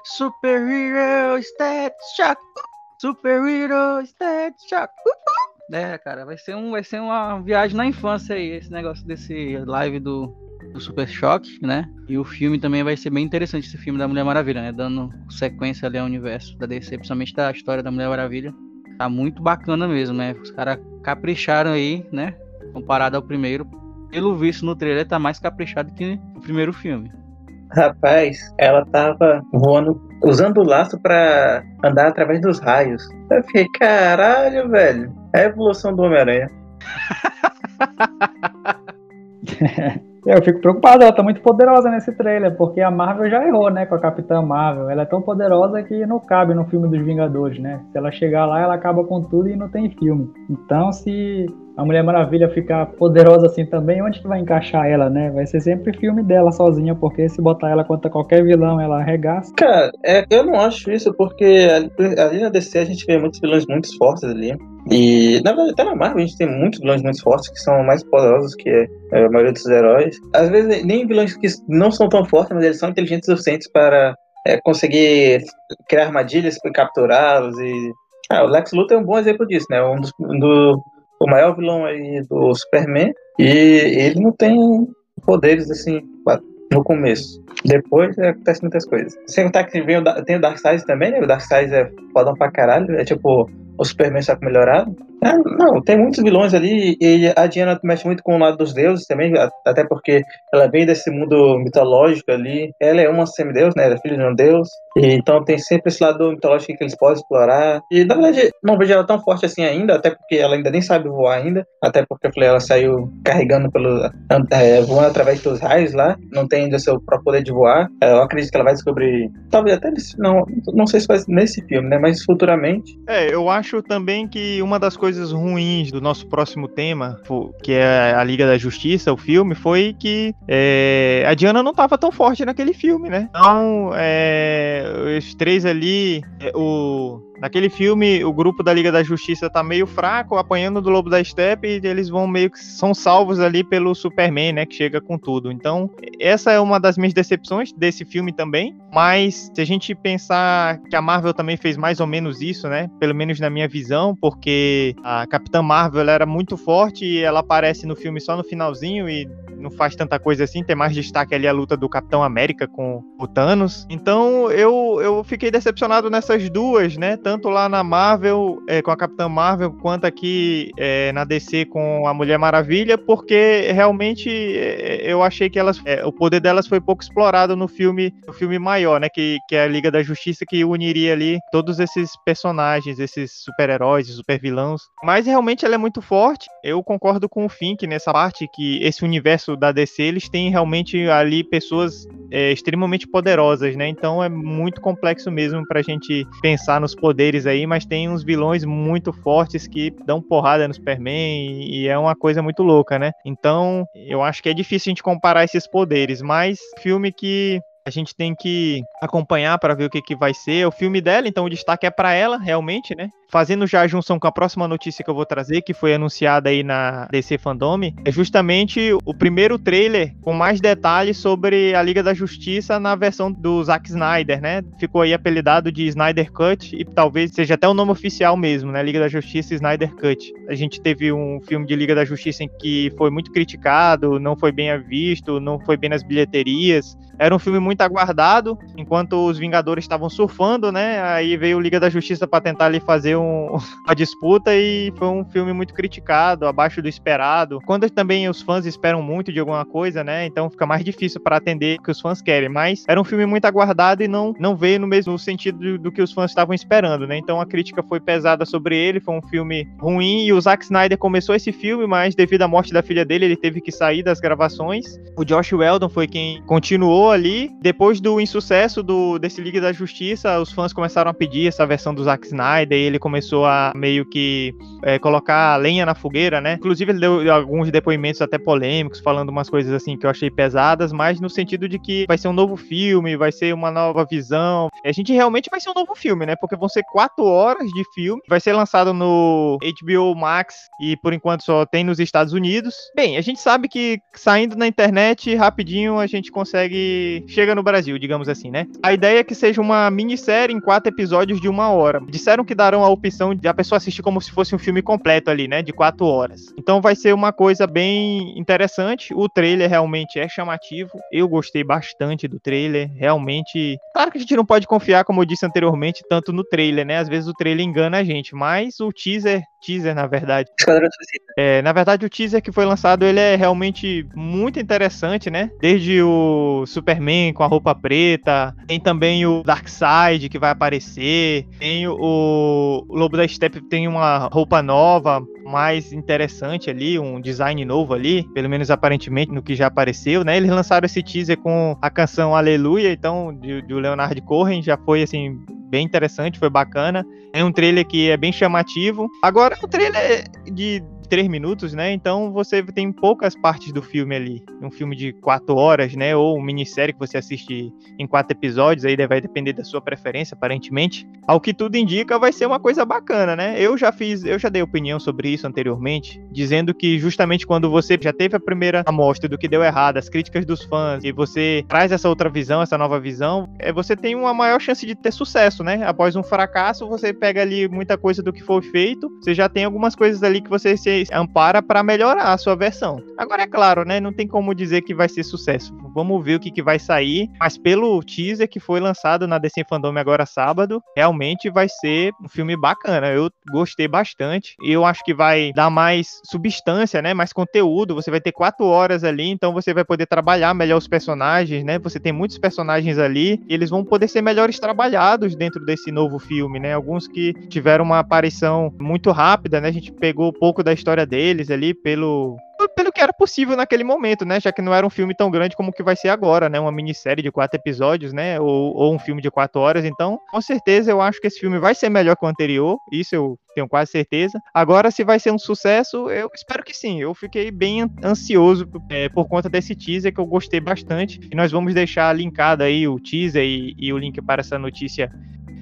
Super Hero Stat Shock! Super Hero Stat Shock! É, cara, vai ser, um, vai ser uma viagem na infância aí, esse negócio desse live do, do Super Choque, né? E o filme também vai ser bem interessante, esse filme da Mulher Maravilha, né? Dando sequência ali ao universo da DC, principalmente da história da Mulher Maravilha. Tá muito bacana mesmo, né? Os caras capricharam aí, né? Comparado ao primeiro. Pelo visto no trailer, tá mais caprichado que o primeiro filme. Rapaz, ela tava voando, usando o laço pra andar através dos raios. Eu fiquei, caralho, velho. É a evolução do Homem-Aranha. Eu fico preocupado, ela tá muito poderosa nesse trailer, porque a Marvel já errou, né, com a Capitã Marvel. Ela é tão poderosa que não cabe no filme dos Vingadores, né? Se ela chegar lá, ela acaba com tudo e não tem filme. Então, se a Mulher Maravilha ficar poderosa assim também, onde que vai encaixar ela, né? Vai ser sempre filme dela sozinha, porque se botar ela contra qualquer vilão, ela arregaça. Cara, é, eu não acho isso, porque ali, na DC a gente vê muitos vilões muito fortes ali. E, na verdade, até na Marvel a gente tem muitos vilões muito fortes que são mais poderosos que é, a maioria dos heróis. Às vezes, nem vilões que não são tão fortes, mas eles são inteligentes o suficientes para é, conseguir criar armadilhas para capturá-los. E... Ah, o Lex Luthor é um bom exemplo disso, né? Um dos, um do, o maior vilão aí do Superman. E ele não tem poderes assim no começo. Depois é, acontece muitas coisas. Sem contar que vem o, tem o Darkseid também, né? O Darkseid é fodão pra caralho. É tipo o Superman só melhorado. É, não, tem muitos vilões ali e a Diana mexe muito com o lado dos deuses também, até porque ela vem desse mundo mitológico ali. Ela é uma semideus, né? Ela é filha de um deus. E, então tem sempre esse lado mitológico que eles podem explorar. E na verdade, não vejo ela tão forte assim ainda, até porque ela ainda nem sabe voar ainda. Até porque eu falei, ela saiu carregando pelo. É, voando através dos raios lá. Não tem ainda seu próprio poder de voar. É, eu acredito que ela vai descobrir. Talvez até nesse. Não, não sei se vai nesse filme, né? Mas futuramente. É, eu acho também que uma das coisas coisas ruins do nosso próximo tema, que é a Liga da Justiça, o filme, foi que é, a Diana não estava tão forte naquele filme, né? Então, é, os três ali, é, o Naquele filme, o grupo da Liga da Justiça tá meio fraco, apanhando do Lobo da Steppe, e eles vão meio que são salvos ali pelo Superman, né, que chega com tudo. Então, essa é uma das minhas decepções desse filme também, mas se a gente pensar que a Marvel também fez mais ou menos isso, né, pelo menos na minha visão, porque a Capitã Marvel era muito forte e ela aparece no filme só no finalzinho e não faz tanta coisa assim, tem mais destaque ali a luta do Capitão América com o Thanos. Então, eu, eu fiquei decepcionado nessas duas, né, tanto lá na Marvel, é, com a Capitã Marvel, quanto aqui é, na DC com a Mulher Maravilha, porque realmente é, eu achei que elas, é, o poder delas foi pouco explorado no filme, no filme maior, né? Que, que é a Liga da Justiça, que uniria ali todos esses personagens, esses super-heróis, super vilãos. Mas realmente ela é muito forte. Eu concordo com o Fink nessa parte que esse universo universo da DC, eles têm realmente ali pessoas é, extremamente poderosas, né? Então é muito complexo mesmo pra gente pensar nos poderes aí, mas tem uns vilões muito fortes que dão porrada no Superman e, e é uma coisa muito louca, né? Então eu acho que é difícil a gente comparar esses poderes, mas filme que a gente tem que acompanhar para ver o que, que vai ser o filme dela, então o destaque é para ela, realmente, né? Fazendo já a junção com a próxima notícia que eu vou trazer, que foi anunciada aí na DC Fandom, é justamente o primeiro trailer com mais detalhes sobre a Liga da Justiça na versão do Zack Snyder, né? Ficou aí apelidado de Snyder Cut e talvez seja até o nome oficial mesmo, né? Liga da Justiça Snyder Cut. A gente teve um filme de Liga da Justiça em que foi muito criticado, não foi bem visto, não foi bem nas bilheterias. Era um filme muito aguardado, enquanto os Vingadores estavam surfando, né? Aí veio Liga da Justiça para tentar ali fazer um, uma disputa e foi um filme muito criticado, abaixo do esperado. Quando também os fãs esperam muito de alguma coisa, né? Então fica mais difícil para atender o que os fãs querem. Mas era um filme muito aguardado e não, não veio no mesmo sentido do, do que os fãs estavam esperando, né? Então a crítica foi pesada sobre ele, foi um filme ruim e o Zack Snyder começou esse filme, mas devido à morte da filha dele, ele teve que sair das gravações. O Josh Weldon foi quem continuou ali. Depois do insucesso do, desse Liga da Justiça, os fãs começaram a pedir essa versão do Zack Snyder e ele começou a meio que é, colocar lenha na fogueira, né? Inclusive ele deu alguns depoimentos até polêmicos, falando umas coisas assim que eu achei pesadas, mas no sentido de que vai ser um novo filme, vai ser uma nova visão. A gente realmente vai ser um novo filme, né? Porque vão ser quatro horas de filme, vai ser lançado no HBO Max e por enquanto só tem nos Estados Unidos. Bem, a gente sabe que saindo na internet rapidinho a gente consegue chega no Brasil, digamos assim, né? A ideia é que seja uma minissérie em quatro episódios de uma hora. Disseram que darão a opção de a pessoa assistir como se fosse um filme completo ali, né? De quatro horas. Então vai ser uma coisa bem interessante. O trailer realmente é chamativo. Eu gostei bastante do trailer. Realmente. Claro que a gente não pode confiar, como eu disse anteriormente, tanto no trailer, né? Às vezes o trailer engana a gente, mas o teaser teaser, na verdade. É, na verdade, o teaser que foi lançado, ele é realmente muito interessante, né? Desde o Superman com a roupa preta, tem também o Darkseid que vai aparecer, tem o, o Lobo da Steppe tem uma roupa nova, mais interessante ali, um design novo ali, pelo menos aparentemente no que já apareceu, né? Eles lançaram esse teaser com a canção Aleluia, então, de Leonard Cohen, já foi assim bem interessante, foi bacana. É um trailer que é bem chamativo. Agora, o trailer de três minutos, né? Então você tem poucas partes do filme ali. Um filme de quatro horas, né? Ou uma minissérie que você assiste em quatro episódios, aí vai depender da sua preferência, aparentemente. Ao que tudo indica, vai ser uma coisa bacana, né? Eu já fiz, eu já dei opinião sobre isso anteriormente, dizendo que justamente quando você já teve a primeira amostra do que deu errado, as críticas dos fãs, e você traz essa outra visão, essa nova visão, é, você tem uma maior chance de ter sucesso, né? Após um fracasso, você pega ali muita coisa do que foi feito, você já tem algumas coisas ali que você se ampara para melhorar a sua versão. Agora é claro, né? Não tem como dizer que vai ser sucesso. Vamos ver o que, que vai sair. Mas pelo teaser que foi lançado na DC Fandom agora sábado, realmente vai ser um filme bacana. Eu gostei bastante. Eu acho que vai dar mais substância, né? Mais conteúdo. Você vai ter quatro horas ali, então você vai poder trabalhar melhor os personagens, né? Você tem muitos personagens ali e eles vão poder ser melhores trabalhados dentro desse novo filme, né? Alguns que tiveram uma aparição muito rápida, né? A gente pegou pouco da história deles ali pelo pelo que era possível naquele momento, né? Já que não era um filme tão grande como que vai ser agora, né? Uma minissérie de quatro episódios, né? Ou, ou, um filme de quatro horas. Então, com certeza, eu acho que esse filme vai ser melhor que o anterior. Isso eu tenho quase certeza. Agora, se vai ser um sucesso, eu espero que sim. Eu fiquei bem ansioso é, por conta desse teaser que eu gostei bastante. E nós vamos deixar linkado aí o teaser e, e o link para essa notícia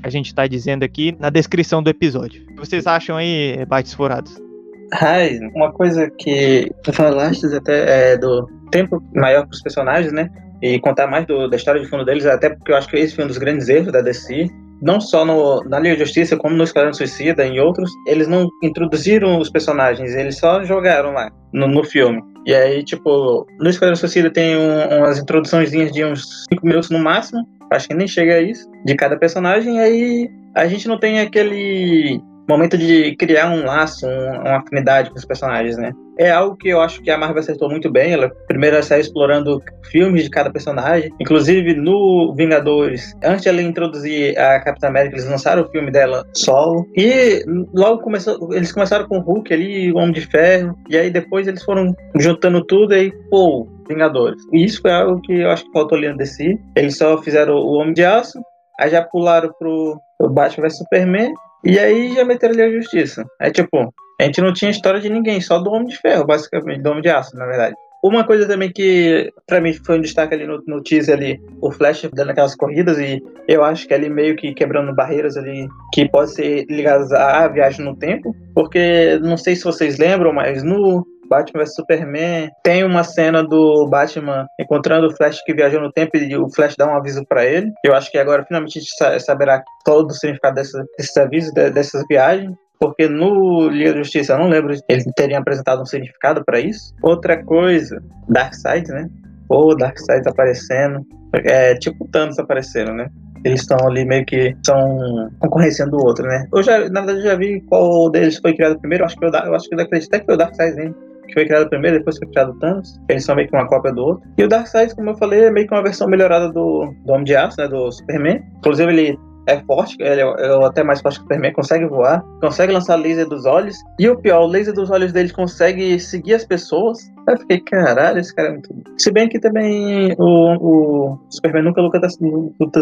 que a gente está dizendo aqui na descrição do episódio. O que vocês acham aí, Bates Furados? Ai, uma coisa que tu falaste até é do tempo maior para os personagens, né? E contar mais do, da história de fundo deles, até porque eu acho que esse foi um dos grandes erros da DC. Não só no, na Liga de Justiça, como no Esquadrão Suicida e em outros, eles não introduziram os personagens, eles só jogaram lá no, no filme. E aí, tipo, no Esquadrão Suicida tem um, umas introduções de uns 5 minutos no máximo, acho que nem chega a isso, de cada personagem, e aí a gente não tem aquele momento de criar um laço, um, uma afinidade com os personagens, né? É algo que eu acho que a Marvel acertou muito bem. Ela primeiro saiu explorando filmes de cada personagem. Inclusive no Vingadores, antes de ela introduzir a Capitã América, eles lançaram o filme dela solo. E logo começou, eles começaram com o Hulk ali, o Homem de Ferro. E aí depois eles foram juntando tudo e, pô, Vingadores. E isso foi algo que eu acho que faltou ali no DC. Eles só fizeram o Homem de Aço, aí já pularam pro, pro Batman vs Superman, e aí já meteram ali a Justiça. É tipo, a gente não tinha história de ninguém, só do Homem de Ferro, basicamente, do Homem de Aço, na verdade. Uma coisa também que para mim foi um destaque ali no, no teaser ali, o Flash dando aquelas corridas e eu acho que ali meio que quebrando barreiras ali que pode ser ligadas à viagem no tempo, porque não sei se vocês lembram, mas no Batman vs Superman. Tem uma cena do Batman encontrando o Flash que viajou no tempo e o Flash dá um aviso para ele. Eu acho que agora finalmente a gente saberá todo o significado dessa, desses avisos, dessas viagens. Porque no Liga da Justiça, eu não lembro, eles teriam apresentado um significado para isso. Outra coisa, Darkseid, né? Ou Darkseid aparecendo. É tipo Thanos aparecendo, né? Eles estão ali meio que são concorrência um do outro, né? Eu já, na verdade, já vi qual deles foi criado primeiro. Acho que eu, eu acho que eu acredito até que foi o Darkseid mesmo que foi criado primeiro, depois foi criado o Thanos. Eles são meio que uma cópia do outro. E o Darkseid, como eu falei, é meio que uma versão melhorada do, do Homem de Aço, né? Do Superman. Inclusive, ele é forte, ele é até mais forte que o Superman, consegue voar, consegue lançar laser dos olhos. E o pior, o laser dos olhos dele consegue seguir as pessoas. Eu fiquei, caralho, esse cara é muito. Se bem que também o, o Superman nunca luta da,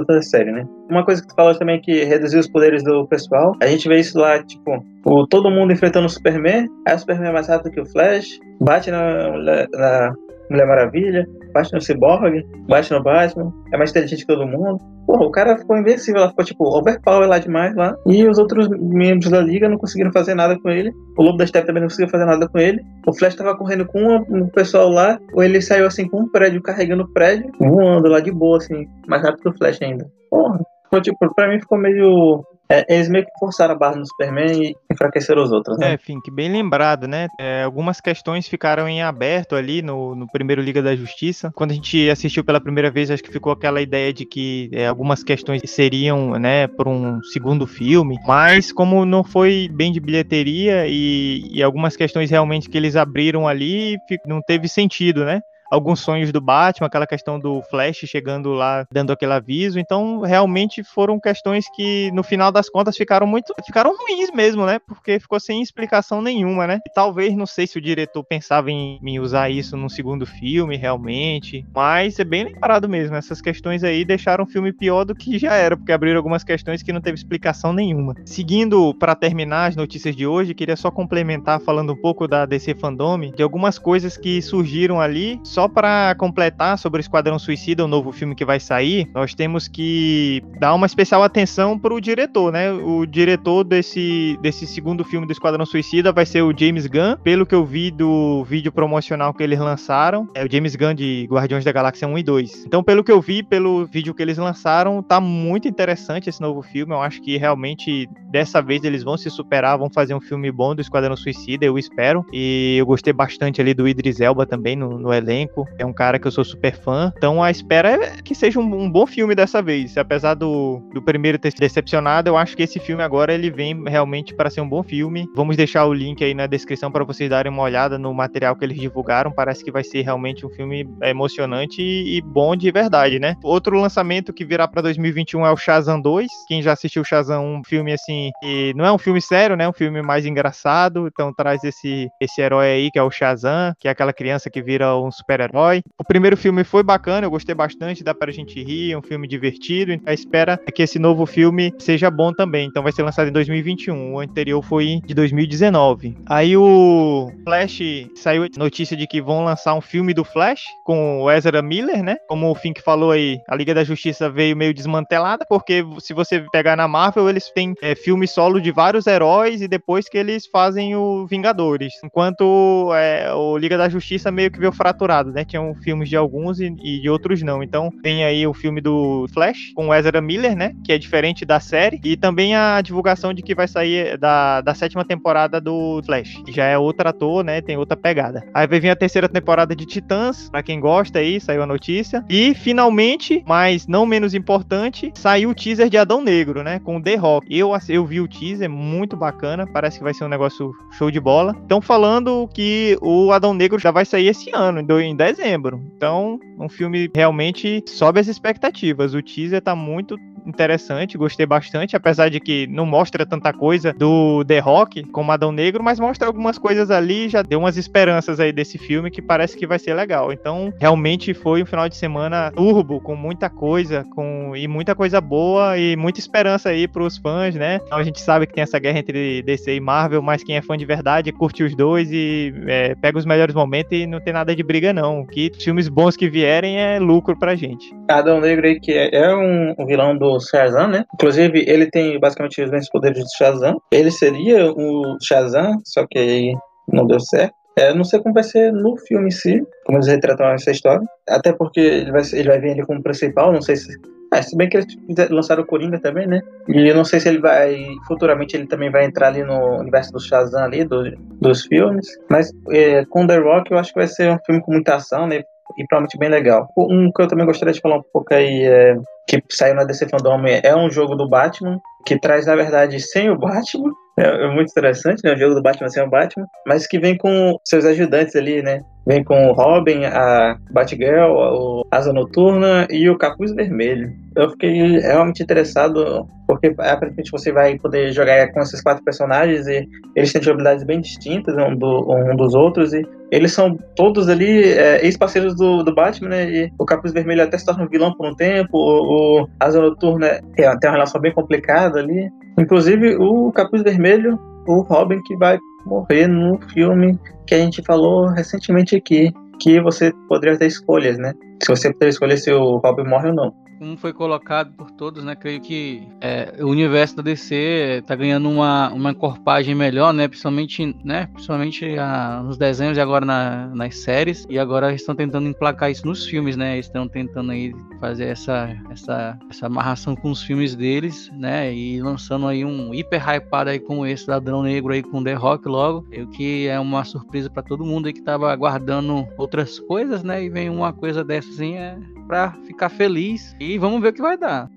da série, né? Uma coisa que tu falou também é que reduziu os poderes do pessoal. A gente vê isso lá, tipo, o, todo mundo enfrentando o Superman. Aí o Superman é mais rápido que o Flash, bate na, na Mulher Maravilha, bate no Cyborg, bate no Batman, é mais inteligente que todo mundo. Porra, o cara ficou invencível, ela ficou tipo overpower lá demais lá. E os outros membros da liga não conseguiram fazer nada com ele. O Lobo da Steppe também não conseguiu fazer nada com ele. O Flash tava correndo com um pessoal lá, ou ele saiu assim com um prédio, carregando o prédio, voando lá de boa, assim, mais rápido que o Flash ainda. Porra. Tipo, pra mim ficou meio é, eles meio que forçaram a barra no Superman e enfraqueceram os outros, né? É, Fink, bem lembrado, né? É, algumas questões ficaram em aberto ali no, no primeiro Liga da Justiça. Quando a gente assistiu pela primeira vez, acho que ficou aquela ideia de que é, algumas questões seriam, né, por um segundo filme. Mas como não foi bem de bilheteria e, e algumas questões realmente que eles abriram ali, não teve sentido, né? Alguns sonhos do Batman, aquela questão do Flash chegando lá dando aquele aviso. Então, realmente foram questões que no final das contas ficaram muito ficaram ruins mesmo, né? Porque ficou sem explicação nenhuma, né? E talvez não sei se o diretor pensava em, em usar isso no segundo filme realmente, mas é bem lembrado mesmo. Essas questões aí deixaram o filme pior do que já era, porque abriram algumas questões que não teve explicação nenhuma. Seguindo para terminar as notícias de hoje, queria só complementar falando um pouco da DC Fandom, de algumas coisas que surgiram ali só para completar sobre o Esquadrão Suicida, o novo filme que vai sair, nós temos que dar uma especial atenção para o diretor, né? O diretor desse, desse segundo filme do Esquadrão Suicida vai ser o James Gunn, pelo que eu vi do vídeo promocional que eles lançaram, é o James Gunn de Guardiões da Galáxia 1 e 2. Então, pelo que eu vi, pelo vídeo que eles lançaram, tá muito interessante esse novo filme. Eu acho que realmente dessa vez eles vão se superar, vão fazer um filme bom do Esquadrão Suicida, eu espero. E eu gostei bastante ali do Idris Elba também no, no elenco elenco. É um cara que eu sou super fã. Então a espera é que seja um, um bom filme dessa vez. Apesar do, do primeiro ter decepcionado, eu acho que esse filme agora ele vem realmente para ser um bom filme. Vamos deixar o link aí na descrição para vocês darem uma olhada no material que eles divulgaram. Parece que vai ser realmente um filme emocionante e, e bom de verdade, né? Outro lançamento que virá para 2021 é o Shazam 2. Quem já assistiu Shazam, um filme assim, que não é um filme sério, né? Um filme mais engraçado. Então traz esse, esse herói aí que é o Shazam, que é aquela criança que vira um super super-herói. O primeiro filme foi bacana, eu gostei bastante, dá pra gente rir, é um filme divertido. A espera é que esse novo filme seja bom também. Então vai ser lançado em 2021. O anterior foi de 2019. Aí o Flash saiu notícia de que vão lançar um filme do Flash com o Ezra Miller, né? Como o Fink falou aí, a Liga da Justiça veio meio desmantelada, porque se você pegar na Marvel, eles têm é, filme solo de vários heróis e depois que eles fazem o Vingadores. Enquanto é, o Liga da Justiça meio que veio fraturado né? Tinham filmes de alguns e, e, de outros não. Então tem aí o filme do Flash com Ezra Miller, né? Que é diferente da série. E também a divulgação de que vai sair da, da sétima temporada do Flash. Que já é outro ator, né? Tem outra pegada. Aí vir a terceira temporada de Titãs, pra quem gosta aí, saiu a notícia. E finalmente, mas não menos importante, saiu o teaser de Adão Negro, né? Com The Rock. Eu, eu vi o teaser, muito bacana. Parece que vai ser um negócio show de bola. Estão falando que o Adão Negro já vai sair esse ano, em em dezembro. Então, um filme realmente sobe as expectativas. O teaser tá muito interessante, gostei bastante, apesar de que não mostra tanta coisa do The Rock como Adão Negro, mas mostra algumas coisas ali, já deu umas esperanças aí desse filme que parece que vai ser legal. Então, realmente foi um final de semana turbo, com muita coisa, com e muita coisa boa e muita esperança aí pros fãs, né? Então, a gente sabe que tem essa guerra entre DC e Marvel, mas quem é fã de verdade curte os dois e é, pega os melhores momentos e não tem nada de briga, não. Que filmes bons que vierem é lucro pra gente. Adão Negro aí, que é, é um, vilão do Shazam, né? Inclusive, ele tem basicamente os mesmos poderes do Shazam. Ele seria o Shazam, só que aí não deu certo. É, não sei como vai ser no filme em si, como eles retratam essa história. Até porque ele vai, ele vai vir ali como principal, não sei se. Ah, se bem que eles lançaram o Coringa também, né? E eu não sei se ele vai. Futuramente ele também vai entrar ali no universo do Shazam ali, do, dos filmes. Mas é, com The Rock eu acho que vai ser um filme com muita ação, né? E provavelmente bem legal. Um que eu também gostaria de falar um pouco aí é que saiu na DC Fandom é um jogo do Batman, que traz, na verdade, sem o Batman. É, é muito interessante, né? O jogo do Batman sem o Batman, mas que vem com seus ajudantes ali, né? Vem com o Robin, a Batgirl, o Asa Noturna e o Capuz Vermelho. Eu fiquei realmente interessado, porque aparentemente você vai poder jogar com esses quatro personagens e eles têm habilidades bem distintas um, do, um dos outros e eles são todos ali é, ex-parceiros do, do Batman, né? E o Capuz Vermelho até se torna um vilão por um tempo, o, o Asa Noturna tem, tem uma relação bem complicada ali. Inclusive, o Capuz Vermelho, o Robin que vai morrer no filme que a gente falou recentemente aqui, que você poderia ter escolhas, né? Se você puder escolher se o Robin morre ou não como foi colocado por todos, né? Creio que é, o universo da DC está ganhando uma, uma encorpagem melhor, né? Principalmente, né? Principalmente a, nos desenhos e agora na, nas séries. E agora eles estão tentando emplacar isso nos filmes, né? Eles estão tentando aí fazer essa, essa, essa amarração com os filmes deles, né? E lançando aí um hiper hypado aí como esse Ladrão Negro aí com The Rock logo. O que é uma surpresa para todo mundo aí que tava aguardando outras coisas, né? E vem uma coisa dessa assim, é para ficar feliz e vamos ver o que vai dar.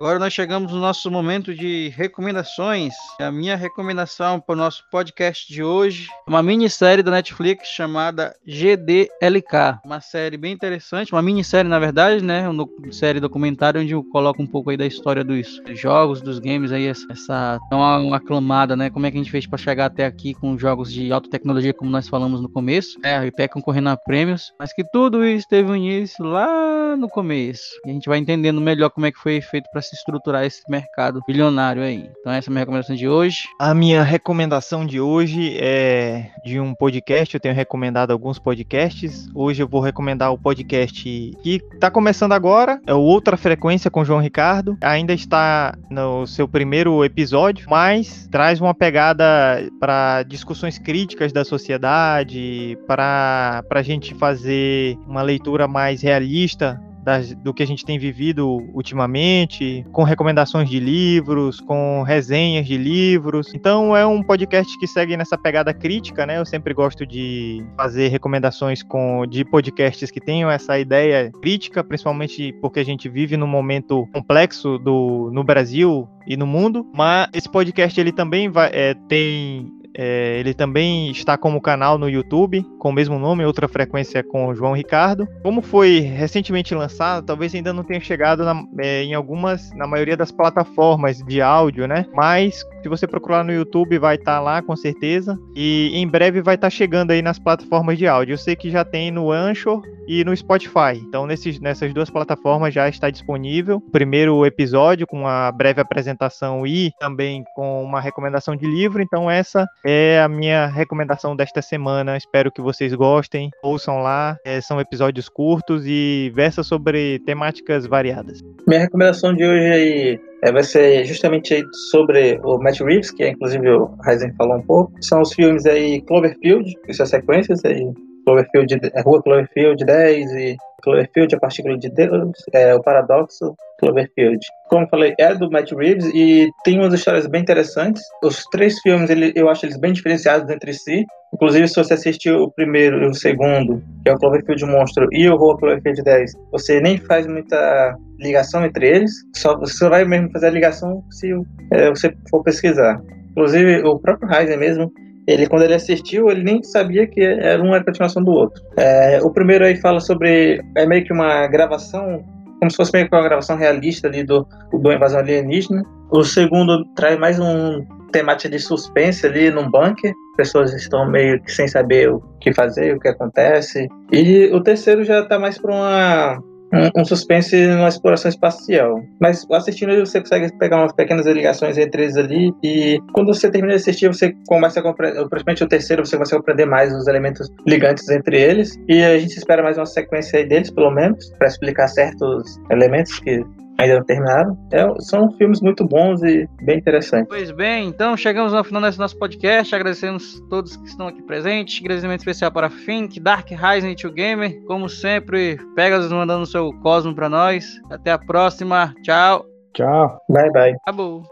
Agora nós chegamos no nosso momento de recomendações. A minha recomendação para o nosso podcast de hoje é uma minissérie da Netflix chamada GDLK. Uma série bem interessante, uma minissérie na verdade, né? Uma série documentário onde eu coloco um pouco aí da história dos jogos, dos games aí, essa tão aclamada, né? Como é que a gente fez para chegar até aqui com jogos de alta tecnologia, como nós falamos no começo, né? Até concorrendo a prêmios, mas que tudo isso teve um início lá no começo. E a gente vai entendendo melhor como é que foi feito para se estruturar esse mercado bilionário aí. Então essa é a minha recomendação de hoje. A minha recomendação de hoje é de um podcast. Eu tenho recomendado alguns podcasts. Hoje eu vou recomendar o podcast que está começando agora. É o Outra Frequência com João Ricardo. Ainda está no seu primeiro episódio, mas traz uma pegada para discussões críticas da sociedade, para a gente fazer uma leitura mais realista das, do que a gente tem vivido ultimamente, com recomendações de livros, com resenhas de livros. Então é um podcast que segue nessa pegada crítica, né? Eu sempre gosto de fazer recomendações com de podcasts que tenham essa ideia crítica, principalmente porque a gente vive num momento complexo do, no Brasil e no mundo. Mas esse podcast ele também vai, é, tem é, ele também está como canal no YouTube, com o mesmo nome, outra frequência com o João Ricardo. Como foi recentemente lançado, talvez ainda não tenha chegado na, é, em algumas, na maioria das plataformas de áudio, né? Mas se você procurar no YouTube, vai estar tá lá com certeza. E em breve vai estar tá chegando aí nas plataformas de áudio. Eu sei que já tem no Anchor e no Spotify. Então, nesses, nessas duas plataformas já está disponível. O primeiro episódio com uma breve apresentação e também com uma recomendação de livro. Então, essa é a minha recomendação desta semana. Espero que vocês gostem. Ouçam lá. É, são episódios curtos e versa sobre temáticas variadas. Minha recomendação de hoje aí é, vai ser justamente sobre o Matt Reeves, que inclusive o Ryzen falou um pouco. São os filmes aí Cloverfield, e suas sequências aí. Cloverfield, é, Rua Cloverfield 10 e Cloverfield, A Partícula de Deus, é, O Paradoxo, Cloverfield. Como falei, é do Matt Reeves e tem umas histórias bem interessantes. Os três filmes, ele, eu acho eles bem diferenciados entre si. Inclusive, se você assistiu o primeiro e o segundo, que é o Cloverfield Monstro e o Rua Cloverfield 10, você nem faz muita ligação entre eles, só, você vai mesmo fazer a ligação se é, você for pesquisar. Inclusive, o próprio Heisen mesmo, ele quando ele assistiu, ele nem sabia que era uma continuação do outro. É, o primeiro aí fala sobre, é meio que uma gravação como se fosse meio que uma gravação realista ali do, do invasão alienígena. O segundo traz mais um temática de suspense ali num bunker. Pessoas estão meio que sem saber o que fazer, o que acontece. E o terceiro já tá mais para uma um, suspense numa exploração espacial. Mas assistindo você consegue pegar umas pequenas ligações entre eles ali. E quando você termina de assistir, você começa a compreender, principalmente o terceiro, você começa a compreender mais os elementos ligantes entre eles. E a gente espera mais uma sequência aí deles, pelo menos, para explicar certos elementos que ainda não terminaram. É, são filmes muito bons e bem interessantes. Pois bem, então chegamos ao final desse nosso podcast. Agradecemos todos que estão aqui presentes. Agradecimento especial para Fink, Dark Rising e Tio Gamer. Como sempre, Pegasus mandando seu Cosmo para nós. Até a próxima. Tchau. Tchau. Bye, bye. Acabou.